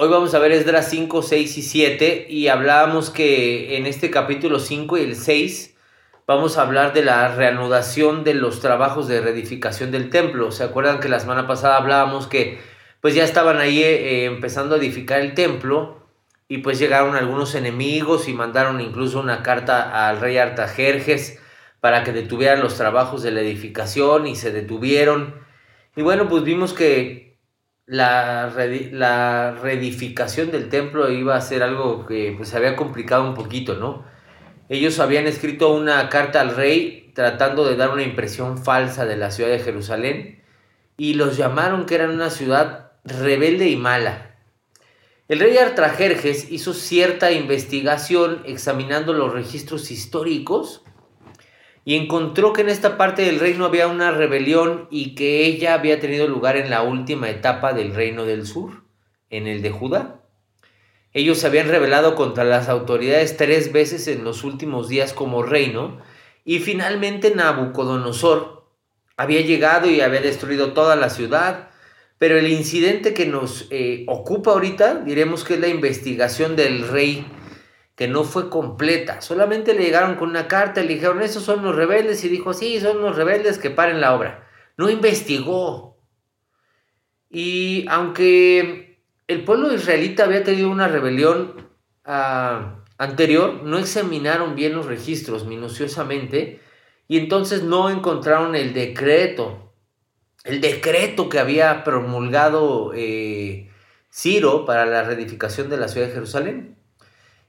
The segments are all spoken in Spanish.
hoy vamos a ver Esdras 5, 6 y 7 y hablábamos que en este capítulo 5 y el 6 vamos a hablar de la reanudación de los trabajos de reedificación del templo. ¿Se acuerdan que la semana pasada hablábamos que pues ya estaban ahí eh, empezando a edificar el templo y pues llegaron algunos enemigos y mandaron incluso una carta al rey Artajerjes para que detuvieran los trabajos de la edificación y se detuvieron. Y bueno, pues vimos que la, la reedificación del templo iba a ser algo que pues se había complicado un poquito, ¿no? Ellos habían escrito una carta al rey tratando de dar una impresión falsa de la ciudad de Jerusalén y los llamaron que eran una ciudad rebelde y mala. El rey Artajerjes hizo cierta investigación examinando los registros históricos y encontró que en esta parte del reino había una rebelión y que ella había tenido lugar en la última etapa del reino del sur, en el de Judá. Ellos se habían rebelado contra las autoridades tres veces en los últimos días como reino y finalmente Nabucodonosor había llegado y había destruido toda la ciudad, pero el incidente que nos eh, ocupa ahorita, diremos que es la investigación del rey que no fue completa. Solamente le llegaron con una carta y le dijeron, esos son los rebeldes. Y dijo, sí, son los rebeldes que paren la obra. No investigó. Y aunque el pueblo israelita había tenido una rebelión ah, anterior, no examinaron bien los registros minuciosamente y entonces no encontraron el decreto, el decreto que había promulgado eh, Ciro para la reedificación de la ciudad de Jerusalén.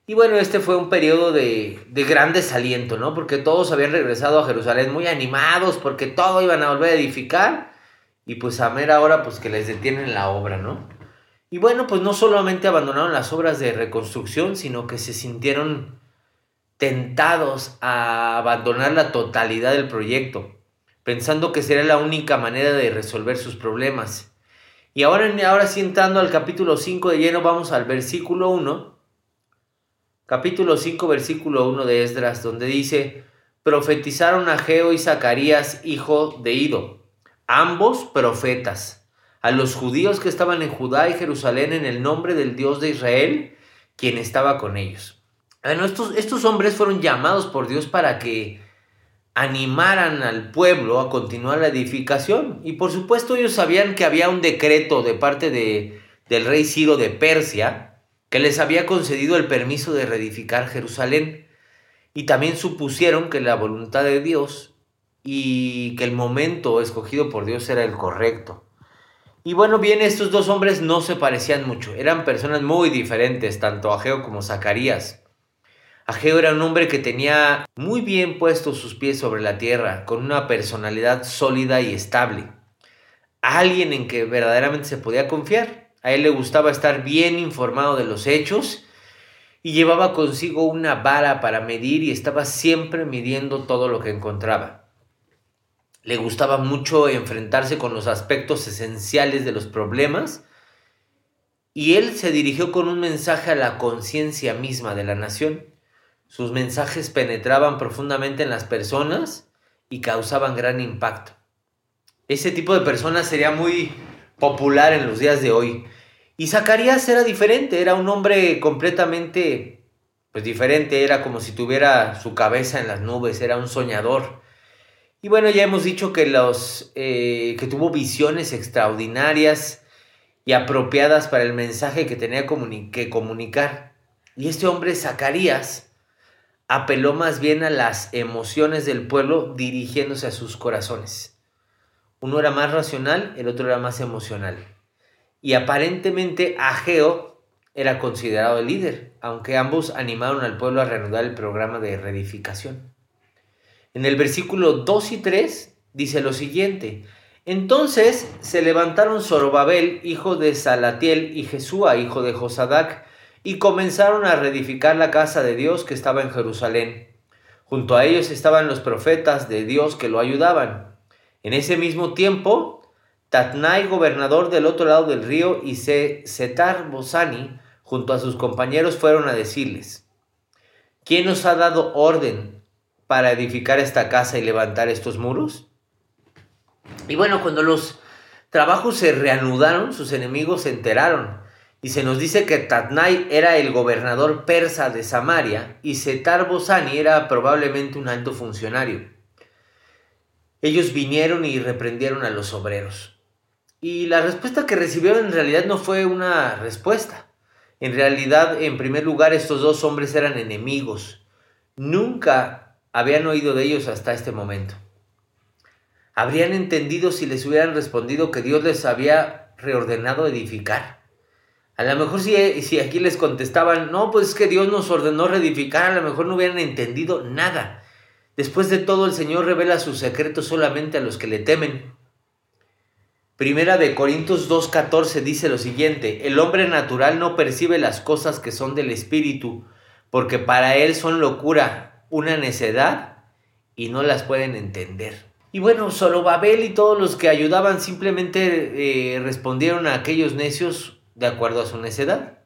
Y bueno, este fue un periodo de, de, gran desaliento, ¿no? Porque todos habían regresado a Jerusalén muy animados porque todo iban a volver a edificar y pues a mera hora pues que les detienen la obra, ¿no? Y bueno, pues no solamente abandonaron las obras de reconstrucción, sino que se sintieron tentados a abandonar la totalidad del proyecto, pensando que sería la única manera de resolver sus problemas. Y ahora, ahora sí entrando al capítulo 5 de lleno, vamos al versículo 1 capítulo 5, versículo 1 de Esdras, donde dice, profetizaron a Geo y Zacarías, hijo de Ido, ambos profetas, a los judíos que estaban en Judá y Jerusalén en el nombre del Dios de Israel, quien estaba con ellos. Bueno, estos, estos hombres fueron llamados por Dios para que animaran al pueblo a continuar la edificación. Y por supuesto ellos sabían que había un decreto de parte de, del rey Ciro de Persia, que les había concedido el permiso de reedificar Jerusalén, y también supusieron que la voluntad de Dios y que el momento escogido por Dios era el correcto. Y bueno, bien, estos dos hombres no se parecían mucho, eran personas muy diferentes, tanto Ageo como Zacarías. Ageo era un hombre que tenía muy bien puestos sus pies sobre la tierra, con una personalidad sólida y estable. Alguien en que verdaderamente se podía confiar. A él le gustaba estar bien informado de los hechos y llevaba consigo una vara para medir y estaba siempre midiendo todo lo que encontraba. Le gustaba mucho enfrentarse con los aspectos esenciales de los problemas y él se dirigió con un mensaje a la conciencia misma de la nación. Sus mensajes penetraban profundamente en las personas y causaban gran impacto. Ese tipo de personas sería muy popular en los días de hoy. Y Zacarías era diferente, era un hombre completamente pues diferente, era como si tuviera su cabeza en las nubes, era un soñador. Y bueno, ya hemos dicho que, los, eh, que tuvo visiones extraordinarias y apropiadas para el mensaje que tenía que comunicar. Y este hombre, Zacarías, apeló más bien a las emociones del pueblo dirigiéndose a sus corazones. Uno era más racional, el otro era más emocional. Y aparentemente Ageo era considerado el líder, aunque ambos animaron al pueblo a reanudar el programa de reedificación. En el versículo 2 y 3 dice lo siguiente: Entonces se levantaron Zorobabel, hijo de Salatiel, y Jesúa, hijo de Josadac, y comenzaron a reedificar la casa de Dios que estaba en Jerusalén. Junto a ellos estaban los profetas de Dios que lo ayudaban. En ese mismo tiempo, Tatnai, gobernador del otro lado del río, y Setar Bosani, junto a sus compañeros, fueron a decirles, ¿quién nos ha dado orden para edificar esta casa y levantar estos muros? Y bueno, cuando los trabajos se reanudaron, sus enemigos se enteraron Y se nos dice que Tatnai era el gobernador persa de Samaria y Setar Bosani era probablemente un alto funcionario. Ellos vinieron y reprendieron a los obreros. Y la respuesta que recibieron en realidad no fue una respuesta. En realidad, en primer lugar, estos dos hombres eran enemigos. Nunca habían oído de ellos hasta este momento. Habrían entendido si les hubieran respondido que Dios les había reordenado edificar. A lo mejor si, si aquí les contestaban, no, pues es que Dios nos ordenó reedificar, a lo mejor no hubieran entendido nada. Después de todo, el Señor revela sus secretos solamente a los que le temen. Primera de Corintios 2.14 dice lo siguiente, el hombre natural no percibe las cosas que son del Espíritu, porque para él son locura, una necedad, y no las pueden entender. Y bueno, solo Babel y todos los que ayudaban simplemente eh, respondieron a aquellos necios de acuerdo a su necedad.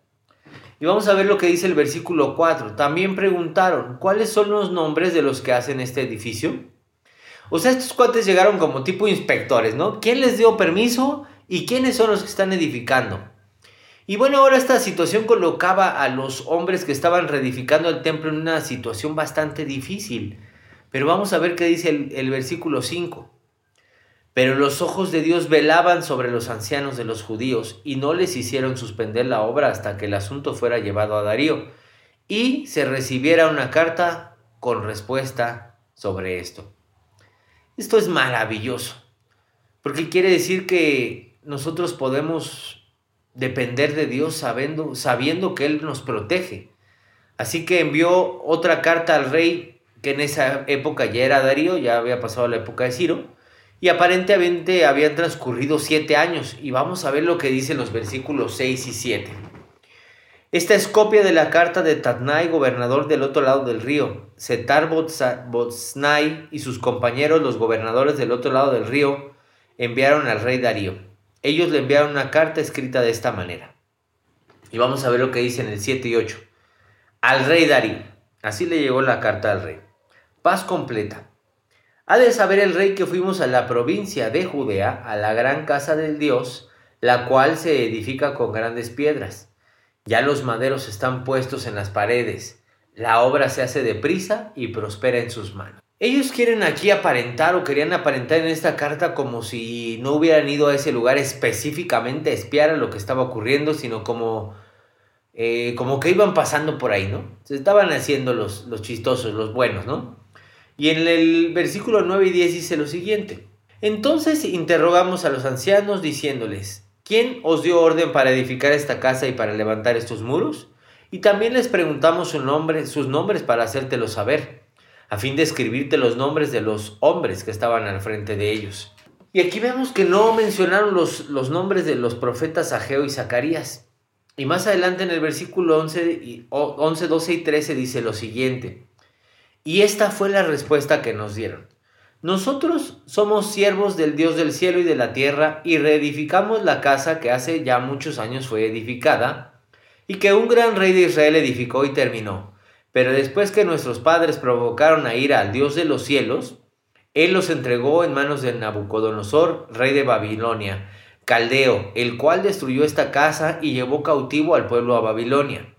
Y vamos a ver lo que dice el versículo 4. También preguntaron, ¿cuáles son los nombres de los que hacen este edificio? O sea, estos cuates llegaron como tipo inspectores, ¿no? ¿Quién les dio permiso y quiénes son los que están edificando? Y bueno, ahora esta situación colocaba a los hombres que estaban reedificando el templo en una situación bastante difícil. Pero vamos a ver qué dice el, el, versículo 5. Pero los ojos de Dios velaban sobre los ancianos de los judíos y no les hicieron suspender la obra hasta que el asunto fuera llevado a Darío y se recibiera una carta con respuesta sobre esto. Esto es maravilloso, porque quiere decir que nosotros podemos depender de Dios sabiendo, sabiendo que Él nos protege. Así que envió otra carta al rey, que en esa época ya era Darío, ya había pasado la época de Ciro, y aparentemente habían transcurrido siete años, y vamos a ver lo que dicen los versículos 6 y 7. Esta es copia de la carta de Tatnai, gobernador del otro lado del río. Setar Botsnai y sus compañeros, los gobernadores del otro lado del río, enviaron al rey Darío. Ellos le enviaron una carta escrita de esta manera. Y vamos a ver lo que dice en el 7 y 8. Al rey Darío. Así le llegó la carta al rey. Paz completa. Ha de saber el rey que fuimos a la provincia de Judea, a la gran casa del Dios, la cual se edifica con grandes piedras ya los maderos están puestos en las paredes. La obra se hace deprisa y prospera en sus manos. Ellos quieren aquí aparentar o querían aparentar en esta carta como si no hubieran ido a ese lugar específicamente a espiar a lo que estaba ocurriendo, sino como, eh, como que iban pasando por ahí, ¿no? Se estaban haciendo los, los chistosos, los buenos, ¿no? Y en el versículo 9 y 10 dice lo siguiente. Entonces interrogamos a los ancianos diciéndoles, ¿Quién os dio orden para edificar esta casa y para levantar estos muros? Y también les preguntamos su nombre, sus nombres para hacértelo saber, a fin de escribirte los nombres de los hombres que estaban al frente de ellos. Y aquí vemos que no mencionaron los, los nombres de los profetas Ageo y Zacarías. Y más adelante en el versículo 11, 11, 12 y 13 dice lo siguiente. Y esta fue la respuesta que nos dieron. Nosotros somos siervos del Dios del cielo y de la tierra y reedificamos la casa que hace ya muchos años fue edificada y que un gran rey de Israel edificó y terminó. Pero después que nuestros padres provocaron a ira al Dios de los cielos, él los entregó en manos de Nabucodonosor, rey de Babilonia, caldeo, el cual destruyó esta casa y llevó cautivo al pueblo a Babilonia.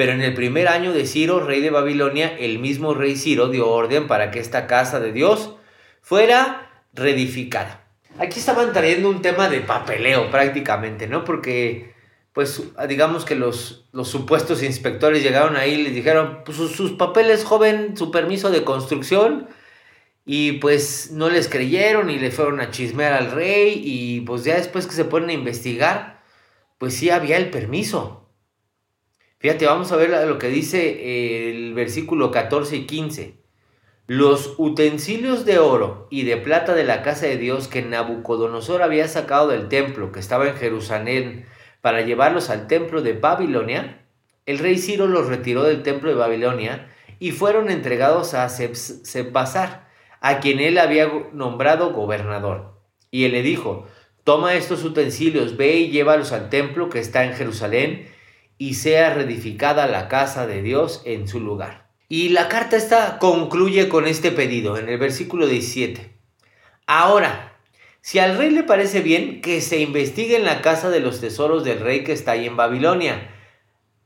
Pero en el primer año de Ciro, rey de Babilonia, el mismo rey Ciro dio orden para que esta casa de Dios fuera reedificada. Aquí estaban trayendo un tema de papeleo prácticamente, ¿no? Porque, pues, digamos que los, los supuestos inspectores llegaron ahí y les dijeron, pues, sus, papeles, joven, su permiso de construcción, y pues no les creyeron y le fueron a chismear al rey, y pues ya después que se ponen a investigar, pues sí había el permiso. Fíjate, vamos a ver lo que dice el versículo 14 y 15 los utensilios de oro y de plata de la casa de Dios que Nabucodonosor había sacado del templo que estaba en Jerusalén para llevarlos al templo de Babilonia, el rey Ciro los retiró del templo de Babilonia y fueron entregados a Sebasar, a quien él había nombrado gobernador. Y él le dijo, toma estos utensilios, ve y llévalos al templo que está en Jerusalén, y sea reedificada la casa de Dios en su lugar. Y la carta esta concluye con este pedido en el versículo 17. Ahora, Si al rey le parece bien, que se investigue en la casa de los tesoros del rey que está ahí en Babilonia.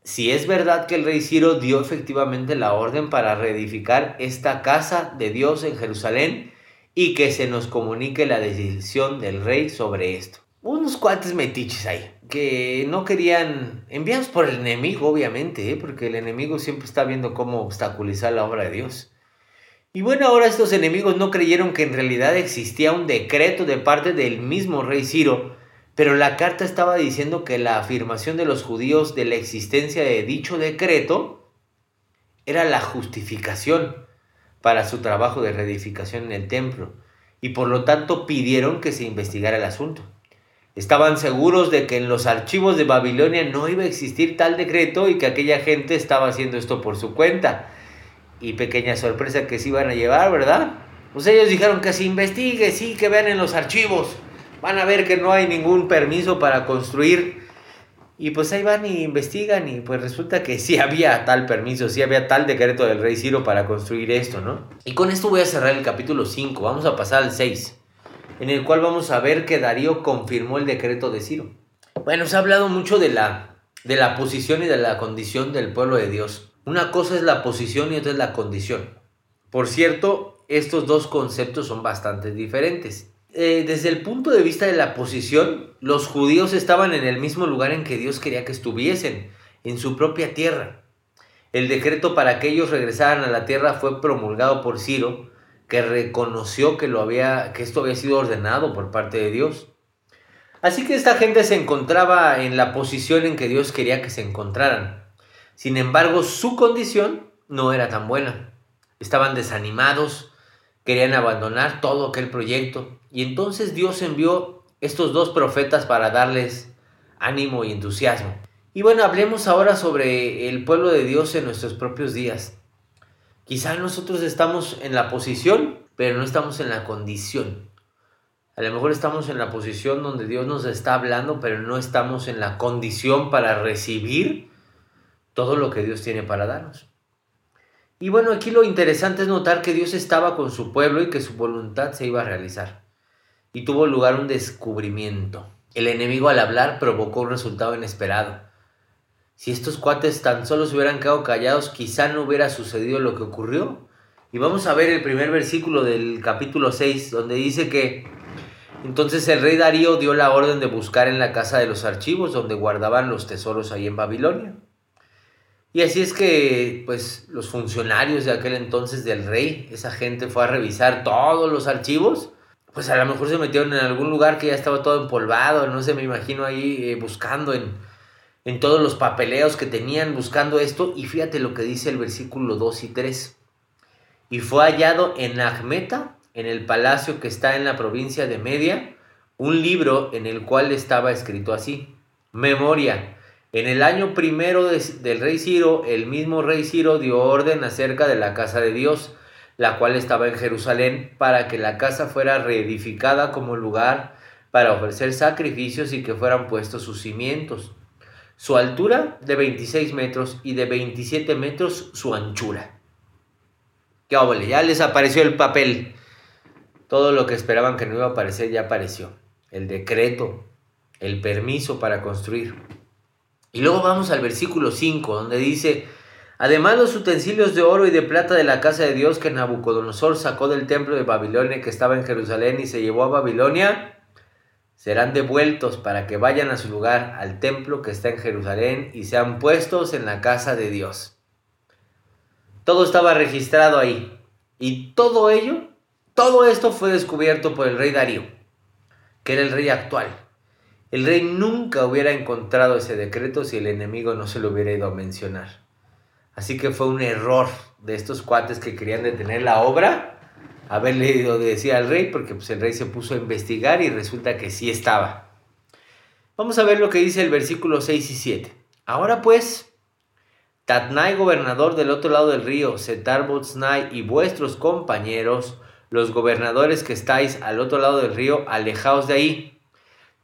Si es verdad que el rey Ciro dio efectivamente la orden para reedificar esta casa de Dios en Jerusalén y que se nos comunique la decisión del rey sobre esto. Unos cuates metiches ahí, que no querían, enviados por el enemigo obviamente, ¿eh? porque el enemigo siempre está viendo cómo obstaculizar la obra de Dios. Y bueno, ahora estos enemigos no creyeron que en realidad existía un decreto de parte del mismo rey Ciro, pero la carta estaba diciendo que la afirmación de los judíos de la existencia de dicho decreto era la justificación para su trabajo de reedificación en el templo, y por lo tanto pidieron que se investigara el asunto. Estaban seguros de que en los archivos de Babilonia no iba a existir tal decreto y que aquella gente estaba haciendo esto por su cuenta y pequeña sorpresa que se iban a llevar, ¿verdad? Pues ellos dijeron que se investigue, sí, que vean en los archivos. Van a ver que no hay ningún permiso para construir. Y pues ahí van y investigan y pues resulta que sí había tal permiso, sí había tal decreto del rey Ciro para construir esto, ¿no? Y con esto voy a cerrar el capítulo 5, vamos a pasar al 6, en el cual vamos a ver que Darío confirmó el decreto de Ciro. Bueno, se ha hablado mucho de la, de la posición y de la condición del pueblo de Dios. Una cosa es la posición y otra es la condición. Por cierto, estos dos conceptos son bastante diferentes. Eh, desde el punto de vista de la posición, los judíos estaban en el mismo lugar en que Dios quería que estuviesen, en su propia tierra. El decreto para que ellos regresaran a la tierra fue promulgado por Ciro, que reconoció que, lo había, que esto había sido ordenado por parte de Dios. Así que esta gente se encontraba en la posición en que Dios quería que se encontraran. Sin embargo, su condición no era tan buena. Estaban desanimados, querían abandonar todo aquel proyecto. Y entonces Dios envió estos dos profetas para darles ánimo y entusiasmo. Y bueno, hablemos ahora sobre el pueblo de Dios en nuestros propios días. Quizá nosotros estamos en la posición, pero no estamos en la condición. A lo mejor estamos en la posición donde Dios nos está hablando, pero no estamos en la condición para recibir todo lo que Dios tiene para darnos. Y bueno, aquí lo interesante es notar que Dios estaba con su pueblo y que su voluntad se iba a realizar. Y tuvo lugar un descubrimiento. El enemigo al hablar provocó un resultado inesperado. Si estos cuates tan solo se hubieran quedado callados, quizá no hubiera sucedido lo que ocurrió. Y vamos a ver el primer versículo del capítulo 6, donde dice que entonces el rey Darío dio la orden de buscar en la casa de los archivos donde guardaban los tesoros ahí en Babilonia. Y así es que, pues, los funcionarios de aquel entonces del rey, esa gente fue a revisar todos los archivos. Pues a lo mejor se metieron en algún lugar que ya estaba todo empolvado, no sé, me imagino ahí eh, buscando en, en todos los papeleos que tenían, buscando esto. Y fíjate lo que dice el versículo 2 y 3. Y fue hallado en Ahmeta, en el palacio que está en la provincia de Media, un libro en el cual estaba escrito así: Memoria en el año primero del rey Ciro, el mismo rey Ciro dio orden acerca de la casa de Dios, la cual estaba en Jerusalén, para que la casa fuera reedificada como lugar para ofrecer sacrificios y que fueran puestos sus cimientos. Su altura de 26 metros y de 27 metros su anchura. ¡Qué! Ya les apareció el papel. Todo lo que esperaban que no iba a aparecer ya apareció. El decreto, el permiso para construir. Y luego vamos al versículo 5, donde dice, además los utensilios de oro y de plata de la casa de Dios que Nabucodonosor sacó del templo de Babilonia que estaba en Jerusalén y se llevó a Babilonia, serán devueltos para que vayan a su lugar, al templo que está en Jerusalén, y sean puestos en la casa de Dios. Todo estaba registrado ahí. Y todo ello, todo esto fue descubierto por el rey Darío, que era el rey actual. El rey nunca hubiera encontrado ese decreto si el enemigo no se lo hubiera ido a mencionar. Así que fue un error de estos cuates que querían detener la obra, haberle ido decir al rey, porque pues, el rey se puso a investigar y resulta que sí estaba. Vamos a ver lo que dice el versículo 6 y 7. Ahora pues, Tatnai, gobernador del otro lado del río, Setar y vuestros compañeros, los gobernadores que estáis al otro lado del río, alejaos de ahí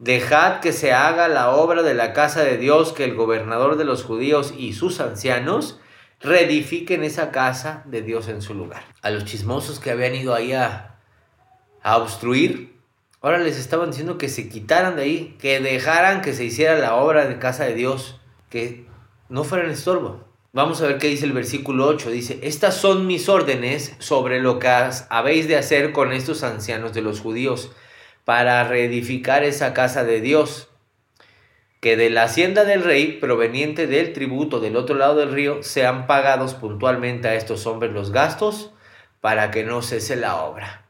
Dejad que se haga la obra de la casa de Dios, que el gobernador de los judíos y sus ancianos reedifiquen esa casa de Dios en su lugar. A los chismosos que habían ido ahí a, obstruir, Ahora les estaban diciendo que se quitaran de ahí, que dejaran que se hiciera la obra de casa de Dios, que no fueran estorbo. Vamos a ver qué dice el versículo 8. Dice, estas son mis órdenes sobre lo que habéis de hacer con estos ancianos de los judíos para reedificar esa casa de Dios, que de la hacienda del rey, proveniente del tributo del otro lado del río, sean pagados puntualmente a estos hombres los gastos para que no cese la obra.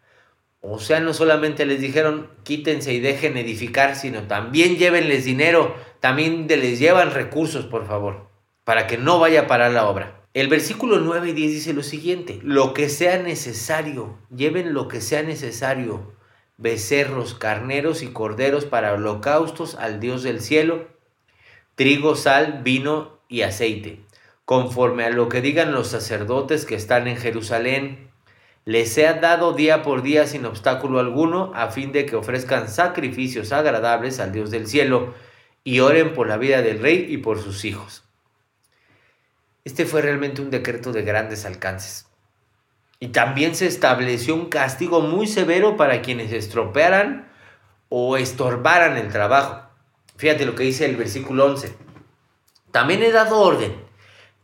O sea, no solamente les dijeron quítense y dejen edificar, sino también llévenles dinero, también les llevan recursos, por favor, para que no vaya a parar la obra. El versículo 9 y 10 dice lo siguiente, lo que sea necesario, lleven lo que sea necesario, becerros, carneros y corderos para holocaustos al Dios del cielo, trigo, sal, vino y aceite, conforme a lo que digan los sacerdotes que están en Jerusalén les sea dado día por día sin obstáculo alguno, a fin de que ofrezcan sacrificios agradables al Dios del cielo y oren por la vida del rey y por sus hijos. Este fue realmente un decreto de grandes alcances. Y también se estableció un castigo muy severo para quienes estropearan o estorbaran el trabajo. Fíjate lo que dice el versículo 11. También he dado orden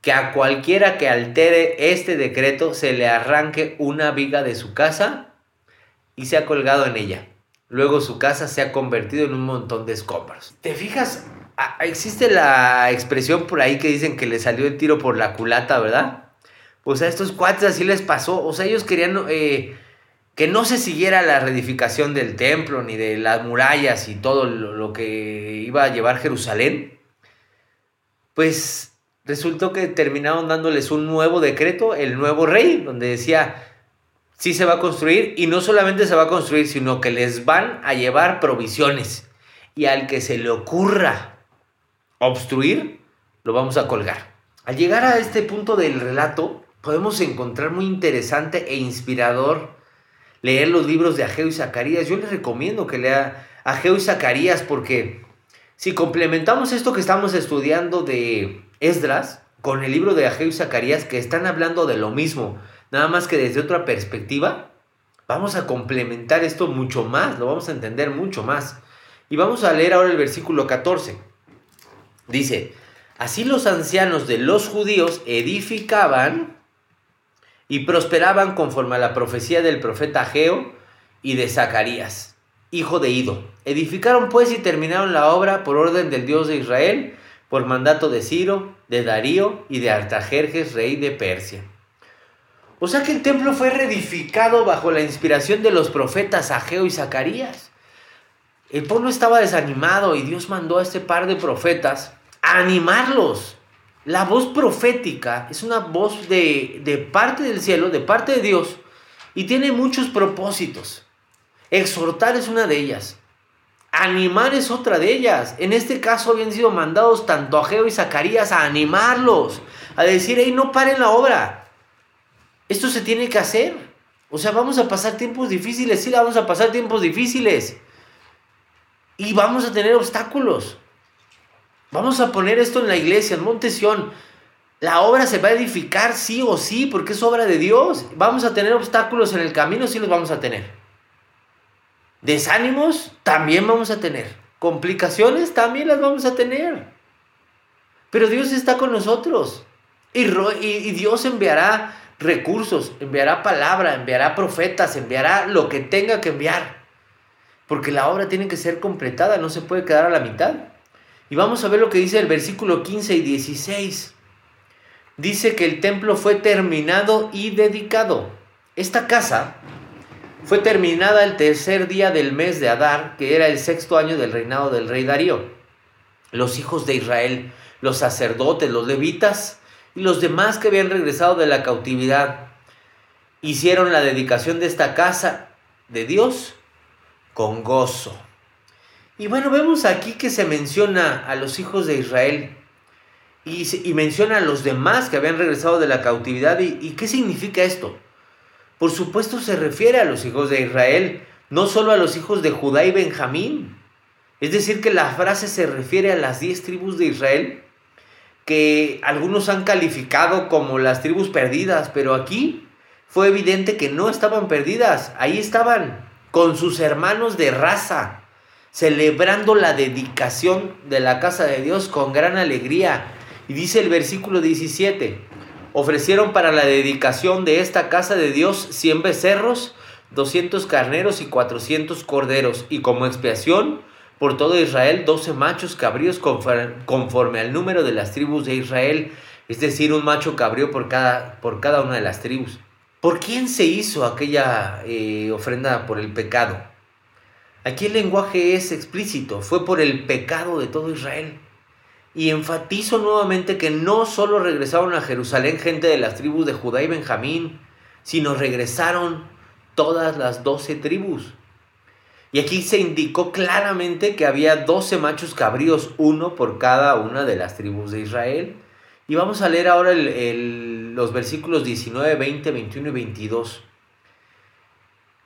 que a cualquiera que altere este decreto se le arranque una viga de su casa y se ha colgado en ella. Luego su casa se ha convertido en un montón de escombros. ¿Te fijas? Existe la expresión por ahí que dicen que le salió el tiro por la culata, ¿verdad? Pues a estos cuates así les pasó. O sea, ellos querían eh, que no se siguiera la reedificación del templo, ni de las murallas y todo lo que iba a llevar Jerusalén. Pues resultó que terminaron dándoles un nuevo decreto, el nuevo rey, donde decía, sí se va a construir y no solamente se va a construir, sino que les van a llevar provisiones. Y al que se le ocurra obstruir, lo vamos a colgar. Al llegar a este punto del relato, podemos encontrar muy interesante e inspirador leer los libros de Ageo y Zacarías. Yo les recomiendo que lea Ageo y Zacarías porque si complementamos esto que estamos estudiando de Esdras con el libro de Ageo y Zacarías que están hablando de lo mismo, nada más que desde otra perspectiva, vamos a complementar esto mucho más, lo vamos a entender mucho más. Y vamos a leer ahora el versículo 14. Dice, así los ancianos de los judíos edificaban y prosperaban conforme a la profecía del profeta Ageo y de Zacarías, hijo de Ido. Edificaron pues y terminaron la obra por orden del Dios de Israel por mandato de Ciro, de Darío y de Artajerjes, rey de Persia. O sea que el templo fue reedificado bajo la inspiración de los profetas Ageo y Zacarías. El pueblo estaba desanimado y Dios mandó a este par de profetas a animarlos. La voz profética es una voz de, de parte del cielo, de parte de Dios, y tiene muchos propósitos. Exhortar es una de ellas. Animar es otra de ellas. En este caso habían sido mandados tanto Ageo y Zacarías a animarlos, a decir, hey, no paren la obra. Esto se tiene que hacer. O sea, vamos a pasar tiempos difíciles, sí, vamos a pasar tiempos difíciles. Y vamos a tener obstáculos. Vamos a poner esto en la iglesia, en Montesión. La obra se va a edificar sí o sí, porque es obra de Dios. Vamos a tener obstáculos en el camino, sí los vamos a tener. Desánimos también vamos a tener. Complicaciones también las vamos a tener. Pero Dios está con nosotros. Y, y, Dios enviará recursos, enviará palabra, enviará profetas, enviará lo que tenga que enviar. Porque la obra tiene que ser completada, no se puede quedar a la mitad. Y vamos a ver lo que dice el versículo 15 y 16. Dice que el templo fue terminado y dedicado. Esta casa fue terminada el tercer día del mes de Adar, que era el sexto año del reinado del rey Darío. Los hijos de Israel, los sacerdotes, los levitas y los demás que habían regresado de la cautividad, hicieron la dedicación de esta casa de Dios con gozo. Y bueno, vemos aquí que se menciona a los hijos de Israel y, menciona a los demás que habían regresado de la cautividad. ¿Y qué significa esto? Por supuesto se refiere a los hijos de Israel, no solo a los hijos de Judá y Benjamín. Es decir, que la frase se refiere a las diez tribus de Israel, que algunos han calificado como las tribus perdidas, pero aquí fue evidente que no estaban perdidas, ahí estaban con sus hermanos de raza, celebrando la dedicación de la casa de Dios con gran alegría. Y dice el versículo 17, ofrecieron para la dedicación de esta casa de Dios 100 becerros, 200 carneros y 400 corderos, y como expiación por todo Israel 12 machos cabríos conforme al número de las tribus de Israel, es decir, un macho cabrío por cada, por cada una de las tribus. ¿Por quién se hizo aquella eh, ofrenda por el pecado? Aquí el lenguaje es explícito, fue por el pecado de todo Israel. Y enfatizo nuevamente que no solo regresaron a Jerusalén gente de las tribus de Judá y Benjamín, sino regresaron todas las doce tribus. Y aquí se indicó claramente que había doce machos cabríos, uno por cada una de las tribus de Israel. Y vamos a leer ahora los versículos 19, 20, 21 y 22,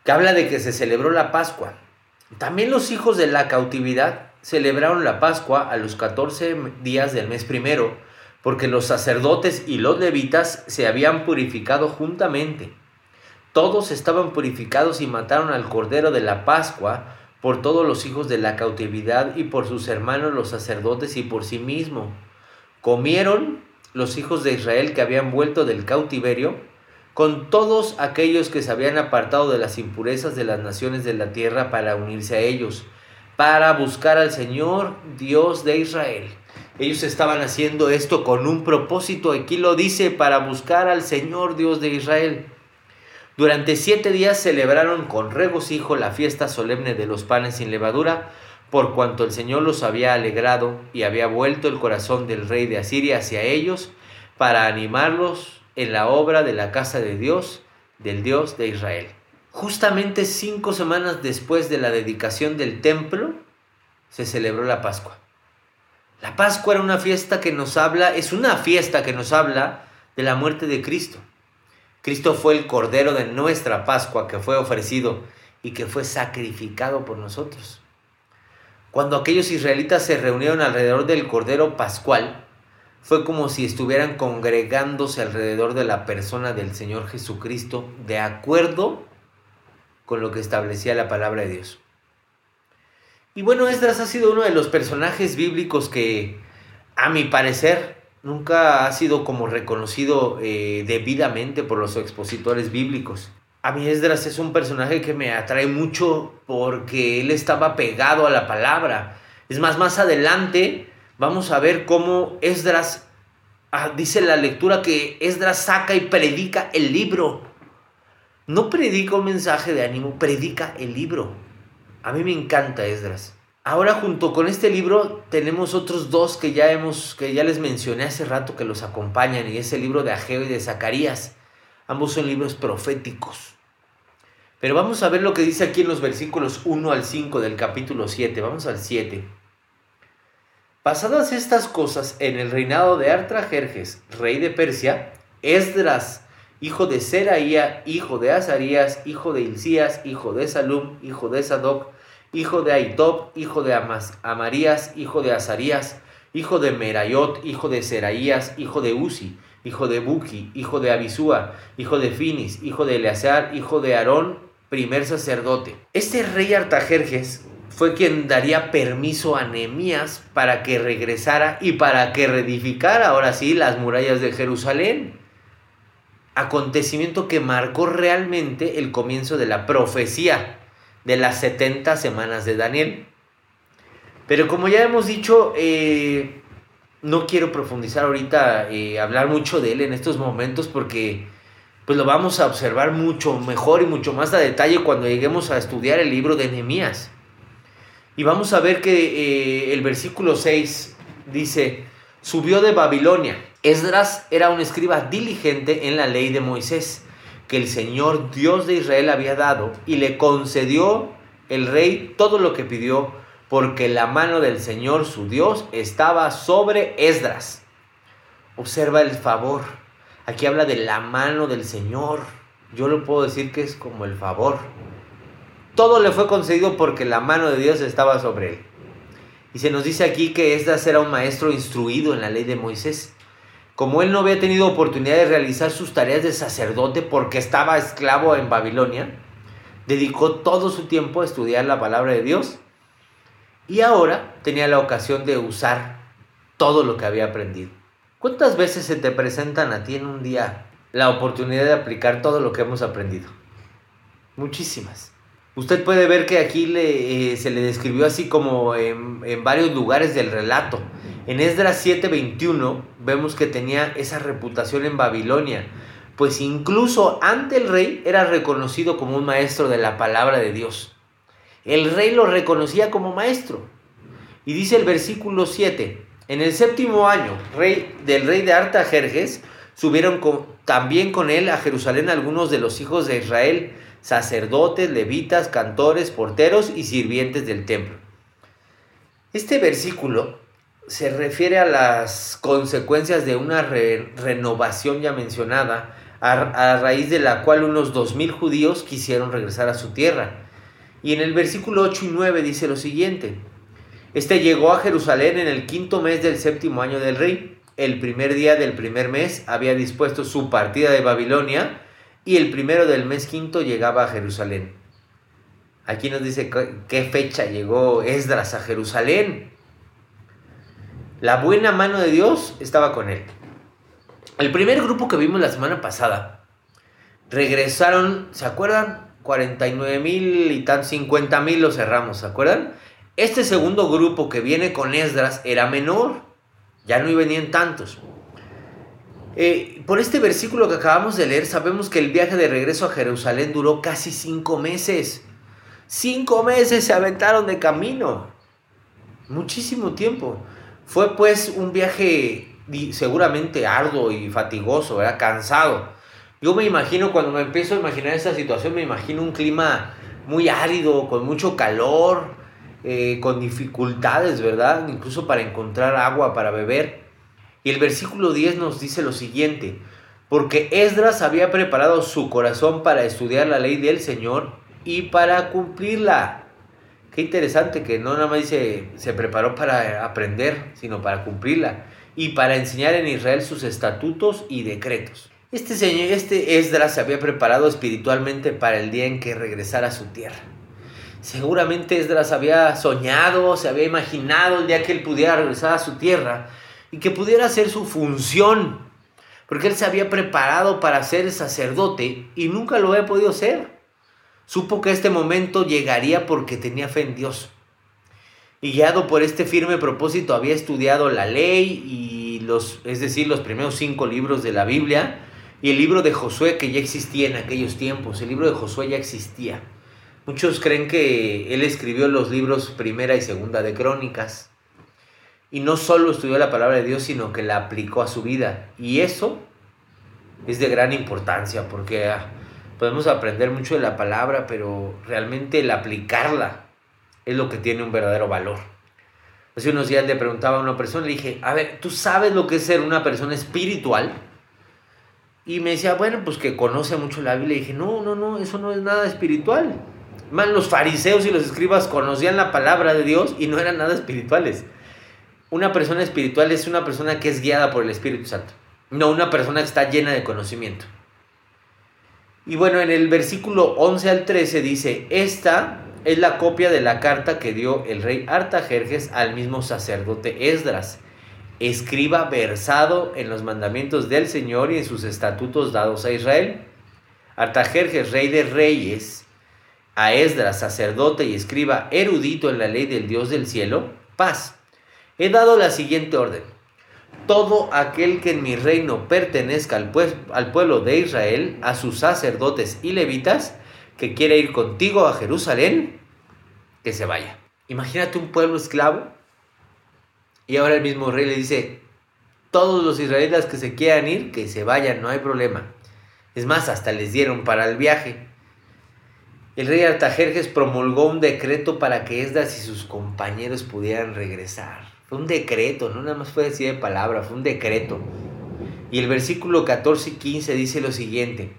que habla de que se celebró la Pascua. También los hijos de la cautividad celebraron la Pascua a los 14 días del mes primero, porque los sacerdotes y los levitas se habían purificado juntamente. Todos estaban purificados y mataron al Cordero de la Pascua por todos los hijos de la cautividad y por sus hermanos los sacerdotes y por sí mismo. Comieron los hijos de Israel que habían vuelto del cautiverio con todos aquellos que se habían apartado de las impurezas de las naciones de la tierra para unirse a ellos para buscar al Señor Dios de Israel. Ellos estaban haciendo esto con un propósito, aquí lo dice, para buscar al Señor Dios de Israel. Durante siete días celebraron con regocijo la fiesta solemne de los panes sin levadura, por cuanto el Señor los había alegrado y había vuelto el corazón del rey de Asiria hacia ellos, para animarlos en la obra de la casa de Dios, del Dios de Israel. Justamente cinco semanas después de la dedicación del templo, se celebró la Pascua. La Pascua era una fiesta que nos habla, es una fiesta que nos habla de la muerte de Cristo. Cristo fue el Cordero de nuestra Pascua que fue ofrecido y que fue sacrificado por nosotros. Cuando aquellos israelitas se reunieron alrededor del Cordero Pascual, fue como si estuvieran congregándose alrededor de la persona del Señor Jesucristo de acuerdo con lo que establecía la palabra de Dios. Y bueno, Esdras ha sido uno de los personajes bíblicos que, a mi parecer, nunca ha sido como reconocido eh, debidamente por los expositores bíblicos. A mí Esdras es un personaje que me atrae mucho porque él estaba pegado a la palabra. Es más, más adelante vamos a ver cómo Esdras, ah, dice la lectura que Esdras saca y predica el libro. No predica un mensaje de ánimo, predica el libro. A mí me encanta Esdras. Ahora junto con este libro tenemos otros dos que ya hemos que ya les mencioné hace rato que los acompañan y es el libro de Ageo y de Zacarías. Ambos son libros proféticos. Pero vamos a ver lo que dice aquí en los versículos 1 al 5 del capítulo 7. Vamos al 7. Pasadas estas cosas en el reinado de Artajerjes, rey de Persia, Esdras hijo de Seraía, hijo de Azarías, hijo de Hilcías, hijo de Salum, hijo de Sadoc, hijo de Aitob, hijo de Amarías, hijo de Azarías, hijo de Merayot, hijo de Seraías, hijo de Uzi, hijo de Buki, hijo de Abisúa, hijo de Finis, hijo de Eleazar, hijo de Aarón, primer sacerdote. Este rey Artajerjes fue quien daría permiso a Nehemías para que regresara y para que reedificara ahora sí las murallas de Jerusalén acontecimiento que marcó realmente el comienzo de la profecía de las 70 semanas de Daniel. Pero como ya hemos dicho, eh, no quiero profundizar ahorita, eh, hablar mucho de él en estos momentos porque pues lo vamos a observar mucho mejor y mucho más a detalle cuando lleguemos a estudiar el libro de Nehemías. Y vamos a ver que eh, el versículo 6 dice, subió de Babilonia Esdras era un escriba diligente en la ley de Moisés, que el Señor Dios de Israel había dado, y le concedió el rey todo lo que pidió, porque la mano del Señor su Dios estaba sobre Esdras. Observa el favor. Aquí habla de la mano del Señor. Yo lo puedo decir que es como el favor. Todo le fue concedido porque la mano de Dios estaba sobre él. Y se nos dice aquí que Esdras era un maestro instruido en la ley de Moisés como él no había tenido oportunidad de realizar sus tareas de sacerdote porque estaba esclavo en Babilonia, dedicó todo su tiempo a estudiar la palabra de Dios y ahora tenía la ocasión de usar todo lo que había aprendido. ¿Cuántas veces se te presentan a ti en un día la oportunidad de aplicar todo lo que hemos aprendido? Muchísimas. Usted puede ver que aquí le, eh, se le describió así como en, en, varios lugares del relato. En Esdras 7:21 vemos que tenía esa reputación en Babilonia, pues incluso ante el rey era reconocido como un maestro de la palabra de Dios. El rey lo reconocía como maestro. Y dice el versículo 7, en el séptimo año rey, del rey de Artajerjes, subieron también con él a Jerusalén algunos de los hijos de Israel, sacerdotes, levitas, cantores, porteros y sirvientes del templo. Este versículo se refiere a las consecuencias de una renovación ya mencionada, a, raíz de la cual unos dos mil judíos quisieron regresar a su tierra. Y en el versículo 8 y 9 dice lo siguiente, este llegó a Jerusalén en el quinto mes del séptimo año del rey. El primer día del primer mes había dispuesto su partida de Babilonia y el primero del mes quinto llegaba a Jerusalén. Aquí nos dice qué fecha llegó Esdras a Jerusalén. La buena mano de Dios estaba con él. El primer grupo que vimos la semana pasada regresaron, ¿se acuerdan? 49 mil y tan 50 mil lo cerramos, ¿se acuerdan? Este segundo grupo que viene con Esdras era menor, ya no venían tantos. Eh, por este versículo que acabamos de leer, sabemos que el viaje de regreso a Jerusalén duró casi cinco meses. Cinco meses se aventaron de camino. Muchísimo tiempo. Fue pues un viaje seguramente arduo y fatigoso, era cansado. Yo me imagino, cuando me empiezo a imaginar esa situación, me imagino un clima muy árido, con mucho calor, eh, con dificultades, ¿verdad? Incluso para encontrar agua para beber. Y el versículo 10 nos dice lo siguiente, porque Esdras había preparado su corazón para estudiar la ley del Señor y para cumplirla. Qué interesante que no nada más dice se preparó para aprender, sino para cumplirla y para enseñar en Israel sus estatutos y decretos. Este señor, este Esdras se había preparado espiritualmente para el día en que regresara a su tierra. Seguramente Esdras había soñado, se había imaginado el día que él pudiera regresar a su tierra y que pudiera hacer su función, porque él se había preparado para ser sacerdote y nunca lo había podido ser. Supo que este momento llegaría porque tenía fe en Dios. Y guiado por este firme propósito había estudiado la ley y los, es decir, los primeros cinco libros de la Biblia y el libro de Josué que ya existía en aquellos tiempos. El libro de Josué ya existía. Muchos creen que él escribió los libros primera y segunda de crónicas. Y no solo estudió la palabra de Dios, sino que la aplicó a su vida. Y eso es de gran importancia porque ah, podemos aprender mucho de la palabra, pero realmente el aplicarla es lo que tiene un verdadero valor. Hace unos días le preguntaba a una persona, le dije, a ver, ¿tú sabes lo que es ser una persona espiritual? Y me decía, bueno, pues que conoce mucho la Biblia. Y dije, no, no, no, eso no es nada espiritual. Más los fariseos y los escribas conocían la palabra de Dios y no eran nada espirituales. Una persona espiritual es una persona que es guiada por el Espíritu Santo, no una persona que está llena de conocimiento. Y bueno, en el versículo 11 al 13 dice, esta es la copia de la carta que dio el rey Artajerjes al mismo sacerdote Esdras, escriba versado en los mandamientos del Señor y en sus estatutos dados a Israel. Artajerjes, rey de reyes, a Esdras, sacerdote y escriba erudito en la ley del Dios del cielo, paz. He dado la siguiente orden. Todo aquel que en mi reino pertenezca al, pueblo de Israel, a sus sacerdotes y levitas, que quiera ir contigo a Jerusalén, que se vaya. Imagínate un pueblo esclavo. Y ahora el mismo rey le dice, todos los israelitas que se quieran ir, que se vayan, no hay problema. Es más, hasta les dieron para el viaje el rey Artajerjes promulgó un decreto para que Esdras y sus compañeros pudieran regresar. Fue un decreto, no nada más fue decir de palabra, fue un decreto. Y el versículo 14 y 15 dice lo siguiente,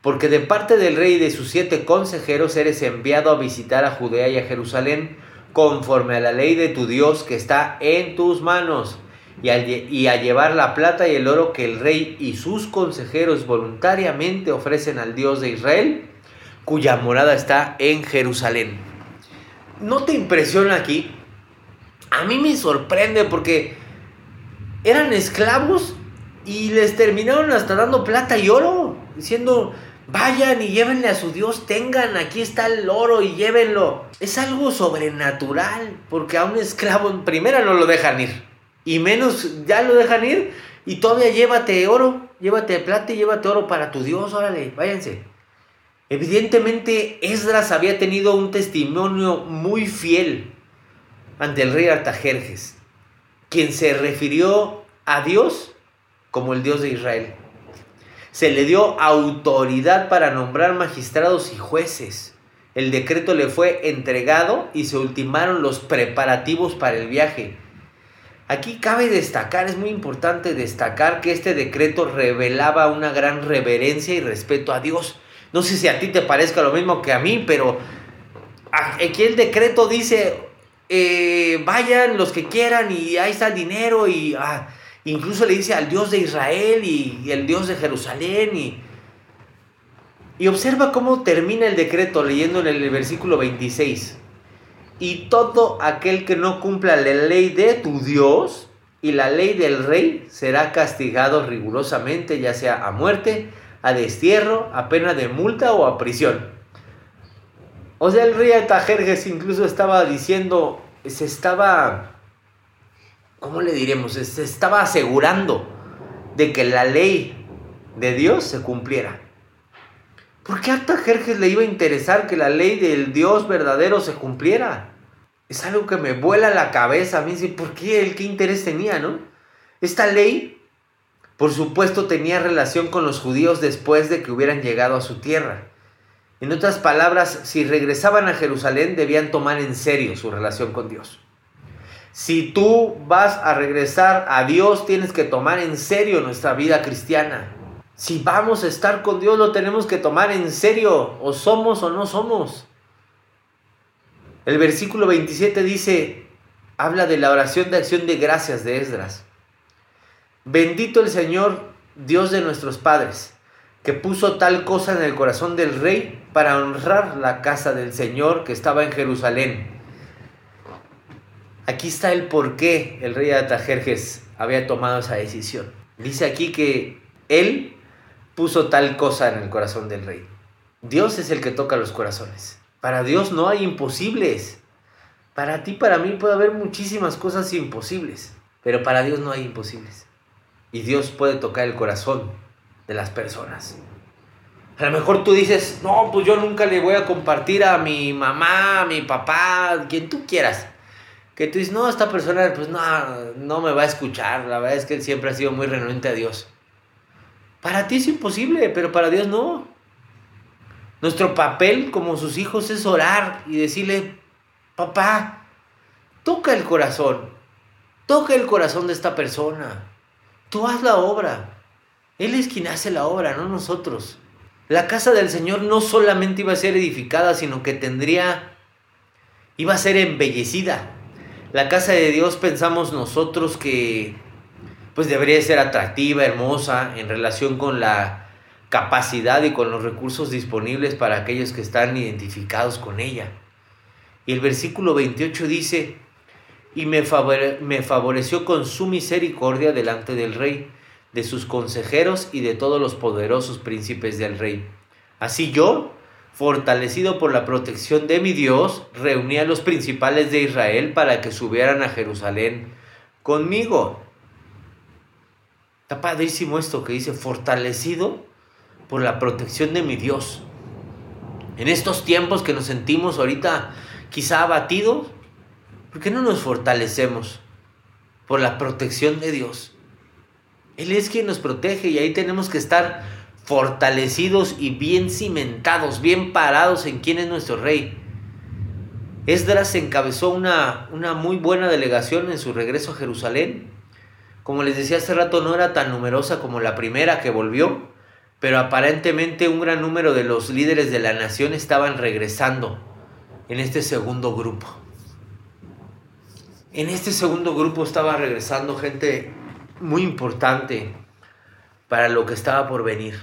porque de parte del rey y de sus siete consejeros eres enviado a visitar a Judea y a Jerusalén conforme a la ley de tu Dios que está en tus manos y a, y a llevar la plata y el oro que el rey y sus consejeros voluntariamente ofrecen al Dios de Israel cuya morada está en Jerusalén. ¿No te impresiona aquí? A mí me sorprende porque eran esclavos y les terminaron hasta dando plata y oro, diciendo, vayan y llévenle a su Dios, tengan, aquí está el oro y llévenlo. Es algo sobrenatural, porque a un esclavo en primera no lo dejan ir, y menos ya lo dejan ir, y todavía llévate oro, llévate plata y llévate oro para tu Dios, órale, váyanse. Evidentemente Esdras había tenido un testimonio muy fiel ante el rey Artajerjes, quien se refirió a Dios como el Dios de Israel. Se le dio autoridad para nombrar magistrados y jueces. El decreto le fue entregado y se ultimaron los preparativos para el viaje. Aquí cabe destacar, es muy importante destacar que este decreto revelaba una gran reverencia y respeto a Dios. No sé si a ti te parezca lo mismo que a mí, pero aquí el decreto dice, eh, vayan los que quieran y ahí está el dinero y ah, incluso le dice al Dios de Israel y, el Dios de Jerusalén y, y observa cómo termina el decreto leyendo en el versículo 26. Y todo aquel que no cumpla la ley de tu Dios y la ley del rey será castigado rigurosamente, ya sea a muerte, a destierro, a pena de multa o a prisión. O sea, el rey Atajerjes incluso estaba diciendo, se estaba, ¿cómo le diremos? Se estaba asegurando de que la ley de Dios se cumpliera. ¿Por qué a Atajerjes le iba a interesar que la ley del Dios verdadero se cumpliera? Es algo que me vuela la cabeza a mí, ¿por qué él qué interés tenía, no? Esta ley por supuesto tenía relación con los judíos después de que hubieran llegado a su tierra. En otras palabras, si regresaban a Jerusalén debían tomar en serio su relación con Dios. Si tú vas a regresar a Dios, tienes que tomar en serio nuestra vida cristiana. Si vamos a estar con Dios, lo tenemos que tomar en serio, o somos o no somos. El versículo 27 dice, habla de la oración de acción de gracias de Esdras. Bendito el Señor, Dios de nuestros padres, que puso tal cosa en el corazón del rey para honrar la casa del Señor que estaba en Jerusalén. Aquí está el por qué el rey Atajerjes había tomado esa decisión. Dice aquí que él puso tal cosa en el corazón del rey. Dios es el que toca los corazones. Para Dios no hay imposibles. Para ti, para mí puede haber muchísimas cosas imposibles, pero para Dios no hay imposibles. Y Dios puede tocar el corazón de las personas. A lo mejor tú dices, no, pues yo nunca le voy a compartir a mi mamá, a mi papá, quien tú quieras. Que tú dices, no, esta persona pues no, no me va a escuchar. La verdad es que él siempre ha sido muy renuente a Dios. Para ti es imposible, pero para Dios no. Nuestro papel como sus hijos es orar y decirle, papá, toca el corazón, toca el corazón de esta persona. Tú haz la obra. Él es quien hace la obra, no nosotros. La casa del Señor no solamente iba a ser edificada, sino que tendría, iba a ser embellecida. La casa de Dios pensamos nosotros que pues debería ser atractiva, hermosa, en relación con la capacidad y con los recursos disponibles para aquellos que están identificados con ella. Y el versículo 28 dice, y me, favoreció con su misericordia delante del rey, de sus consejeros y de todos los poderosos príncipes del rey. Así yo, fortalecido por la protección de mi Dios, reuní a los principales de Israel para que subieran a Jerusalén conmigo. Está padrísimo esto que dice, fortalecido por la protección de mi Dios. En estos tiempos que nos sentimos ahorita quizá abatidos, ¿Por qué no nos fortalecemos por la protección de Dios? Él es quien nos protege y ahí tenemos que estar fortalecidos y bien cimentados, bien parados en quién es nuestro rey. Esdras encabezó una, una muy buena delegación en su regreso a Jerusalén. Como les decía hace rato, no era tan numerosa como la primera que volvió, pero aparentemente un gran número de los líderes de la nación estaban regresando en este segundo grupo. En este segundo grupo estaba regresando gente muy importante para lo que estaba por venir.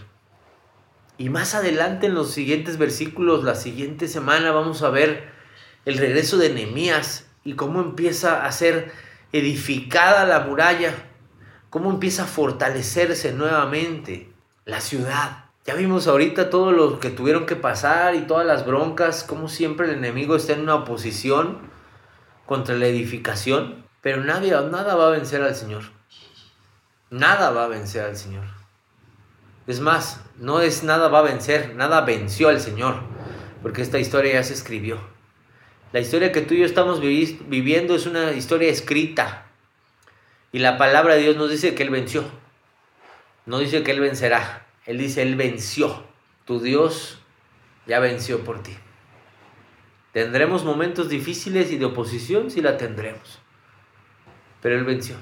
Y más adelante en los siguientes versículos, la siguiente semana, vamos a ver el regreso de Nehemías y cómo empieza a ser edificada la muralla, cómo empieza a fortalecerse nuevamente la ciudad. Ya vimos ahorita todo lo que tuvieron que pasar y todas las broncas, como siempre el enemigo está en una oposición contra la edificación, pero nadie, nada va a vencer al Señor. Nada va a vencer al Señor. Es más, no es nada va a vencer, nada venció al Señor, porque esta historia ya se escribió. La historia que tú y yo estamos viviendo es una historia escrita. Y la palabra de Dios nos dice que Él venció. No dice que Él vencerá. Él dice, Él venció. Tu Dios ya venció por ti. Tendremos momentos difíciles y de oposición, sí la tendremos. Pero Él venció.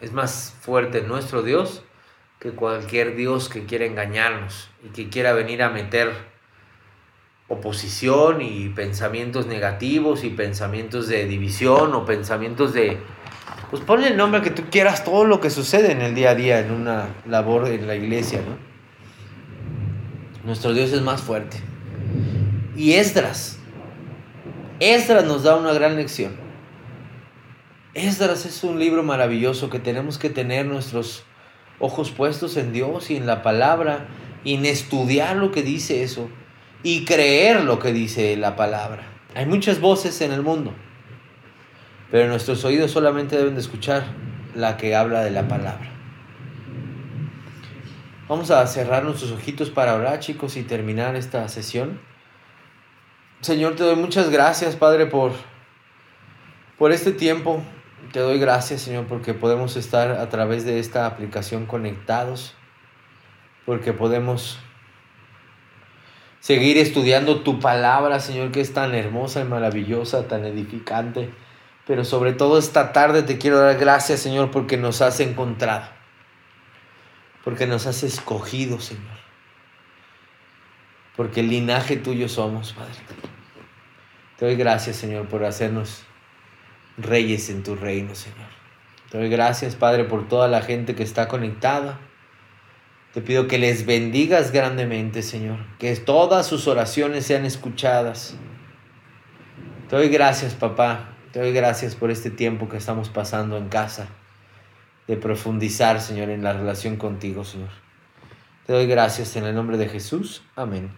Es más fuerte nuestro Dios que cualquier Dios que quiera engañarnos y que quiera venir a meter oposición y pensamientos negativos y pensamientos de división o pensamientos de... Pues ponle el nombre que tú quieras, todo lo que sucede en el día a día en una labor en la iglesia, ¿no? Nuestro Dios es más fuerte. Y Esdras, Esdras nos da una gran lección. Esdras es un libro maravilloso que tenemos que tener nuestros ojos puestos en Dios y en la palabra y en estudiar lo que dice eso y creer lo que dice la palabra. Hay muchas voces en el mundo, pero nuestros oídos solamente deben de escuchar la que habla de la palabra. Vamos a cerrar nuestros ojitos para orar, chicos, y terminar esta sesión. Señor, te doy muchas gracias, Padre, por, por este tiempo. Te doy gracias, Señor, porque podemos estar a través de esta aplicación conectados, porque podemos seguir estudiando tu palabra, Señor, que es tan hermosa y maravillosa, tan edificante. Pero sobre todo esta tarde te quiero dar gracias, Señor, porque nos has encontrado, porque nos has escogido, Señor. Porque el linaje tuyo somos, Padre. Te doy gracias, Señor, por hacernos reyes en tu reino, Señor. Te doy gracias, Padre, por toda la gente que está conectada te pido que les bendigas grandemente, Señor, que todas sus oraciones sean escuchadas. Te doy gracias, papá. Te doy gracias por este tiempo que estamos pasando en casa, de profundizar, Señor, en la relación contigo, Señor. Te doy gracias en el nombre de Jesús. Amén.